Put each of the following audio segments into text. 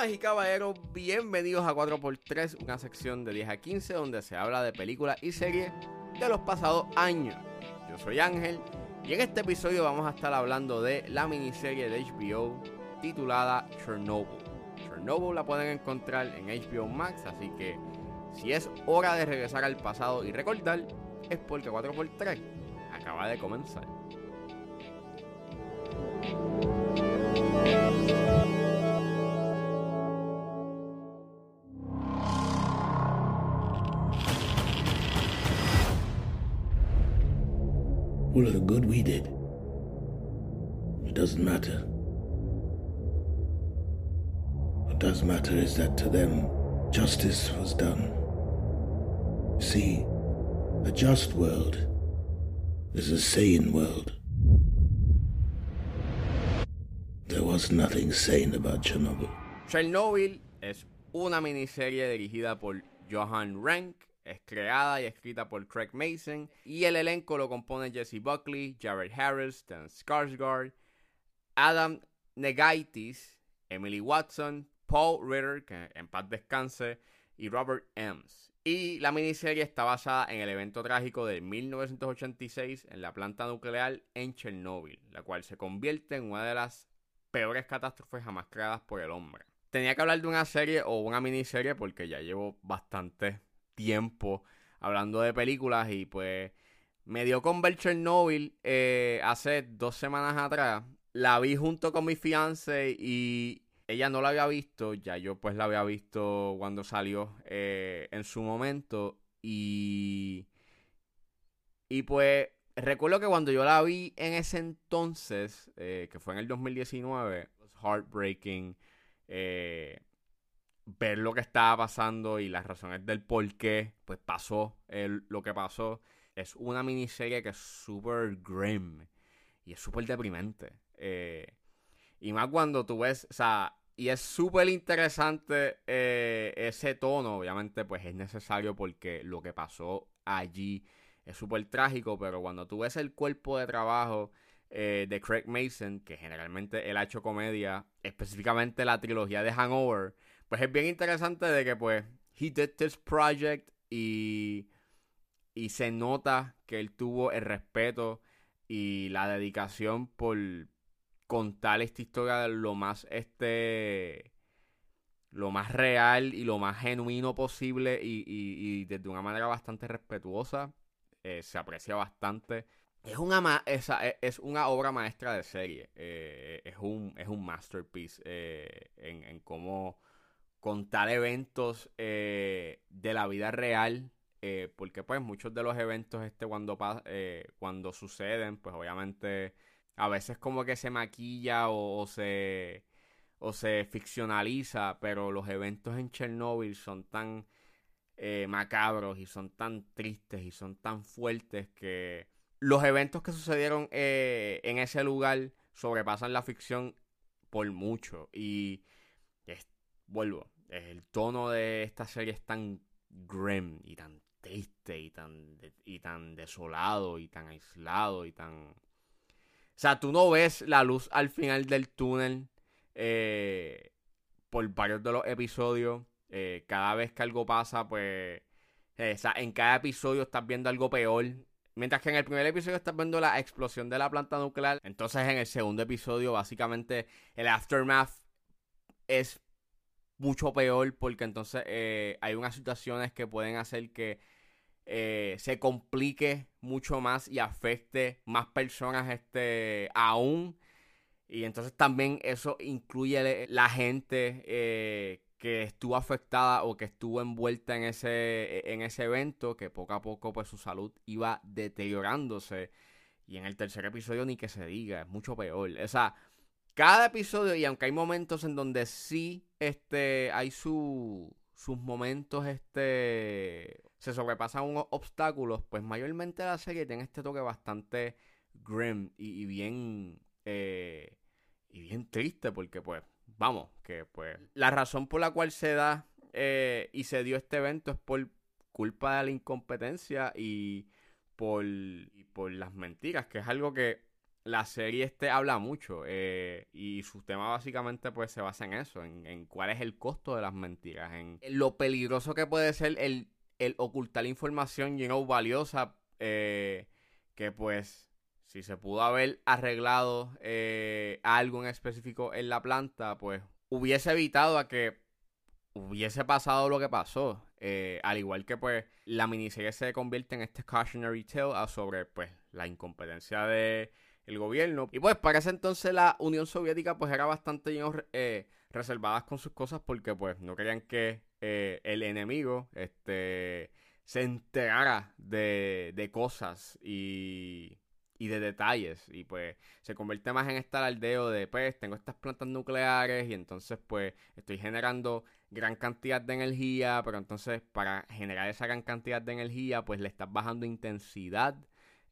Damas y caballeros, bienvenidos a 4x3, una sección de 10 a 15 donde se habla de películas y series de los pasados años. Yo soy Ángel y en este episodio vamos a estar hablando de la miniserie de HBO titulada Chernobyl. Chernobyl la pueden encontrar en HBO Max, así que si es hora de regresar al pasado y recordar, es porque 4x3 acaba de comenzar. All of the good we did. It doesn't matter. What does matter is that to them, justice was done. See, a just world is a sane world. There was nothing sane about Chernobyl. Chernobyl es una miniserie dirigida por Johan Rank, es creada y escrita por Craig Mason y el elenco lo compone Jesse Buckley, Jared Harris, Dan Skarsgård, Adam Negaitis, Emily Watson, Paul Ritter, que en paz descanse, y Robert Ems. Y la miniserie está basada en el evento trágico de 1986 en la planta nuclear en Chernobyl, la cual se convierte en una de las peores catástrofes jamás creadas por el hombre. Tenía que hablar de una serie o una miniserie porque ya llevo bastante hablando de películas y pues me dio con ver Chernobyl eh, hace dos semanas atrás. La vi junto con mi fiance y ella no la había visto, ya yo pues la había visto cuando salió eh, en su momento y... Y pues recuerdo que cuando yo la vi en ese entonces, eh, que fue en el 2019, heartbreaking, eh, ver lo que estaba pasando y las razones del por qué, pues pasó lo que pasó. Es una miniserie que es súper grim y es súper deprimente. y más cuando tú ves, o sea, y es súper interesante eh, ese tono. Obviamente, pues es necesario porque lo que pasó allí es súper trágico. Pero cuando tú ves el cuerpo de trabajo eh, de Craig Mason, que generalmente él ha hecho comedia, específicamente la trilogía de Hangover, pues es bien interesante de que, pues, he did this project y, y se nota que él tuvo el respeto y la dedicación por, contar esta historia lo más este lo más real y lo más genuino posible y, y, desde una manera bastante respetuosa. Eh, se aprecia bastante. Es una esa, e, es una obra maestra de serie. Eh, es un es un masterpiece eh, en, en, cómo contar eventos de la vida real porque pues muchos de los eventos este cuando cuando suceden pues obviamente a veces como que se maquilla o, se o se ficcionaliza, pero los eventos en Chernobyl son tan eh, macabros y son tan tristes y son tan fuertes que los eventos que sucedieron eh, en ese lugar sobrepasan la ficción por mucho. Y vuelvo, el tono de esta serie es tan grim y tan triste y tan, y tan desolado y tan aislado y tan o sea, tú no ves la luz al final del túnel eh, por varios de los episodios. Eh, cada vez que algo pasa, pues... Eh, o sea, en cada episodio estás viendo algo peor. Mientras que en el primer episodio estás viendo la explosión de la planta nuclear. Entonces en el segundo episodio, básicamente, el aftermath es mucho peor porque entonces hay unas situaciones que pueden hacer que eh, se complique mucho más y afecte más personas este, aún. Y entonces también eso incluye la gente eh, que estuvo afectada o que estuvo envuelta en ese, en ese evento, que poco a poco pues su salud iba deteriorándose. Y en el tercer episodio ni que se diga, es mucho peor. O cada episodio, y aunque hay momentos en donde sí este, hay su, sus momentos este, se sobrepasan unos obstáculos, pues mayormente la serie tiene este toque bastante grim y, bien eh, y bien triste porque pues vamos que pues la razón por la cual se da eh, y se dio este evento es por culpa de la incompetencia y por, y por las mentiras que es algo que la serie este habla mucho eh, y su tema básicamente pues se basa en eso, en, cuál es el costo de las mentiras, en lo peligroso que puede ser el, el ocultar información, you know, valiosa, eh, que pues si se pudo haber arreglado eh, algo en específico en la planta, pues hubiese evitado a que hubiese pasado lo que pasó. Eh, al igual que pues la miniserie se convierte en este cautionary tale sobre pues la incompetencia de el gobierno. Y pues para ese entonces la Unión Soviética pues era bastante eh, reservadas con sus cosas porque pues no querían que eh, el enemigo este, se enterara de, de cosas y, y de detalles. Y pues se convierte más en este aldeo de pues tengo estas plantas nucleares y entonces pues estoy generando gran cantidad de energía, pero entonces para generar esa gran cantidad de energía pues le estás bajando intensidad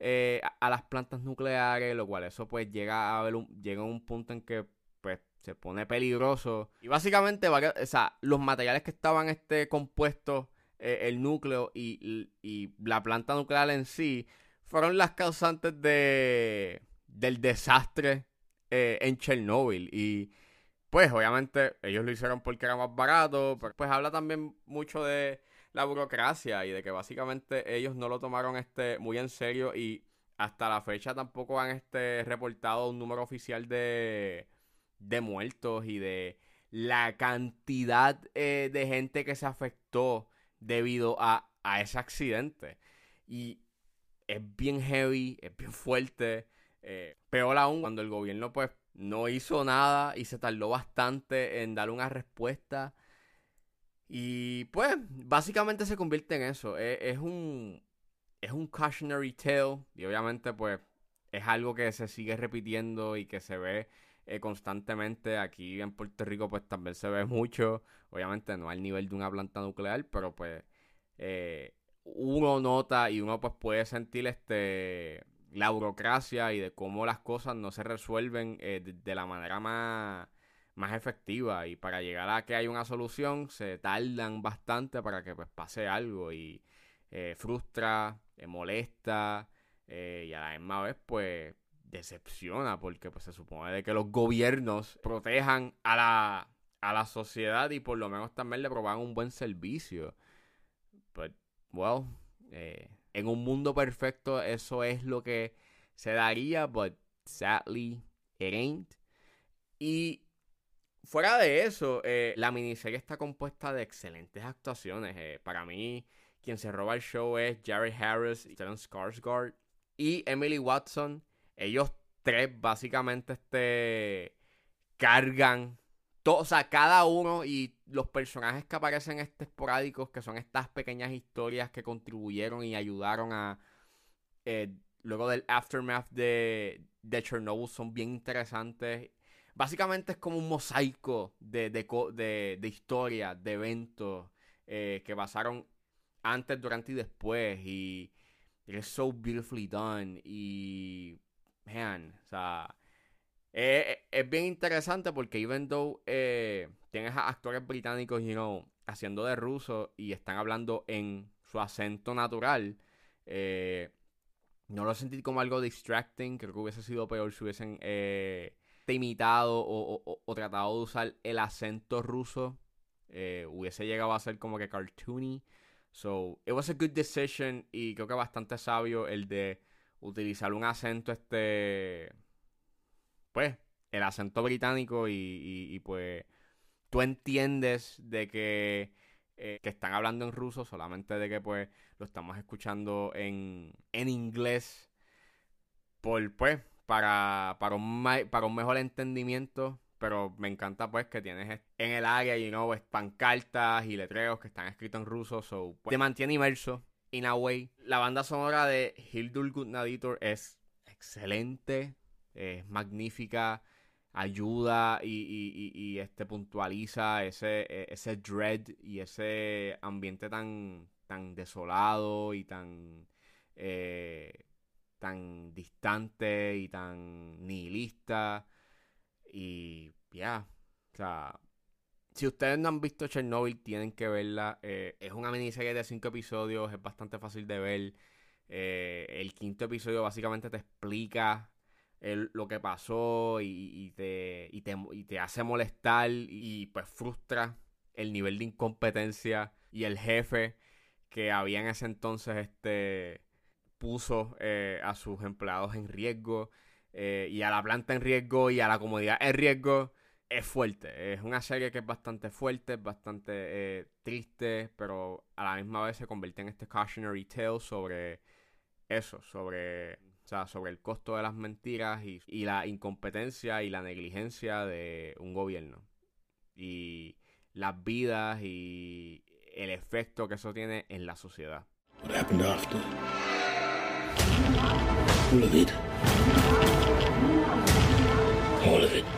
eh, a, las plantas nucleares, lo cual eso pues llega a ver un, llega a un punto en que pues se pone peligroso. Y básicamente, o sea, los materiales que estaban este compuestos, eh, el núcleo y, y, la planta nuclear en sí, fueron las causantes de del desastre eh, en Chernobyl. Y pues obviamente ellos lo hicieron porque era más barato, pero pues habla también mucho de la burocracia y de que básicamente ellos no lo tomaron este muy en serio y hasta la fecha tampoco han este reportado un número oficial de, de muertos y de la cantidad eh, de gente que se afectó debido a, a, ese accidente. Y es bien heavy, es bien fuerte. Eh, peor aún cuando el gobierno pues no hizo nada y se tardó bastante en dar una respuesta y pues, básicamente se convierte en eso. E, es, un. Es un cautionary tale. Y obviamente, pues, es algo que se sigue repitiendo y que se ve eh, constantemente. Aquí en Puerto Rico, pues también se ve mucho. Obviamente, no al nivel de una planta nuclear, pero pues. Eh, uno nota y uno pues puede sentir este la burocracia y de cómo las cosas no se resuelven eh, de la manera más más efectiva y para llegar a que haya una solución se tardan bastante para que pues pase algo y eh, frustra, eh, molesta eh, y a la misma vez pues decepciona porque pues se supone de que los gobiernos protejan a la, a la sociedad y por lo menos también le provean un buen servicio. But, well, en un mundo perfecto eso es lo que se daría, but sadly it ain't. Y Fuera de eso, eh, la miniserie está compuesta de excelentes actuaciones. Eh, para mí, quien se roba el show es Jared Harris y Stellan Skarsgård y Emily Watson. Ellos tres básicamente este, cargan o sea, cada uno y los personajes que aparecen este esporádicos, que son estas pequeñas historias que contribuyeron y ayudaron a... Eh, luego del aftermath de, de Chernobyl son bien interesantes Básicamente es como un mosaico de, de, de, historias, de eventos eh, que pasaron antes, durante y después. Y es so beautifully done. Y, man, o sea, es, bien interesante porque even though eh, tienes a actores británicos, you know, haciendo de ruso y están hablando en su acento natural, eh, no lo sentí como algo distracting. Creo que hubiese sido peor si hubiesen imitado o, tratado de usar el acento ruso, eh, hubiese llegado a ser como que cartoony. So, it was a good decision y creo que bastante sabio el de utilizar un acento este, pues, el acento británico y, pues tú entiendes de que, eh, que están hablando en ruso, solamente de que pues lo estamos escuchando en, en inglés por pues para, para, un, para un mejor entendimiento. Pero me encanta pues que tienes en el área, you know, pancartas y letreros que están escritos en ruso. So, pues, te mantiene inmerso, in a way. La banda sonora de Hildur Gudnaditor es excelente, es magnífica, ayuda y, y, y, este puntualiza ese, e, ese dread y ese ambiente tan, tan desolado y tan eh, tan distante y tan nihilista. Y ya, o sea, si ustedes no han visto Chernobyl, tienen que verla. Eh, es una miniserie de cinco episodios, es bastante fácil de ver. Eh, el quinto episodio básicamente te explica lo que pasó y, te, y, te, y te hace molestar y pues frustra el nivel de incompetencia y el jefe que había en ese entonces este puso eh, a sus empleados en riesgo eh, y a la planta en riesgo y a la comodidad en riesgo es fuerte. Es una serie que es bastante fuerte, bastante eh, triste, pero a la misma vez se convierte en este cautionary tale sobre eso, sobre, sobre el costo de las mentiras y, y la incompetencia y la negligencia de un gobierno. Y las vidas y el efecto que eso tiene en la sociedad. What happened after? All of it. All of it.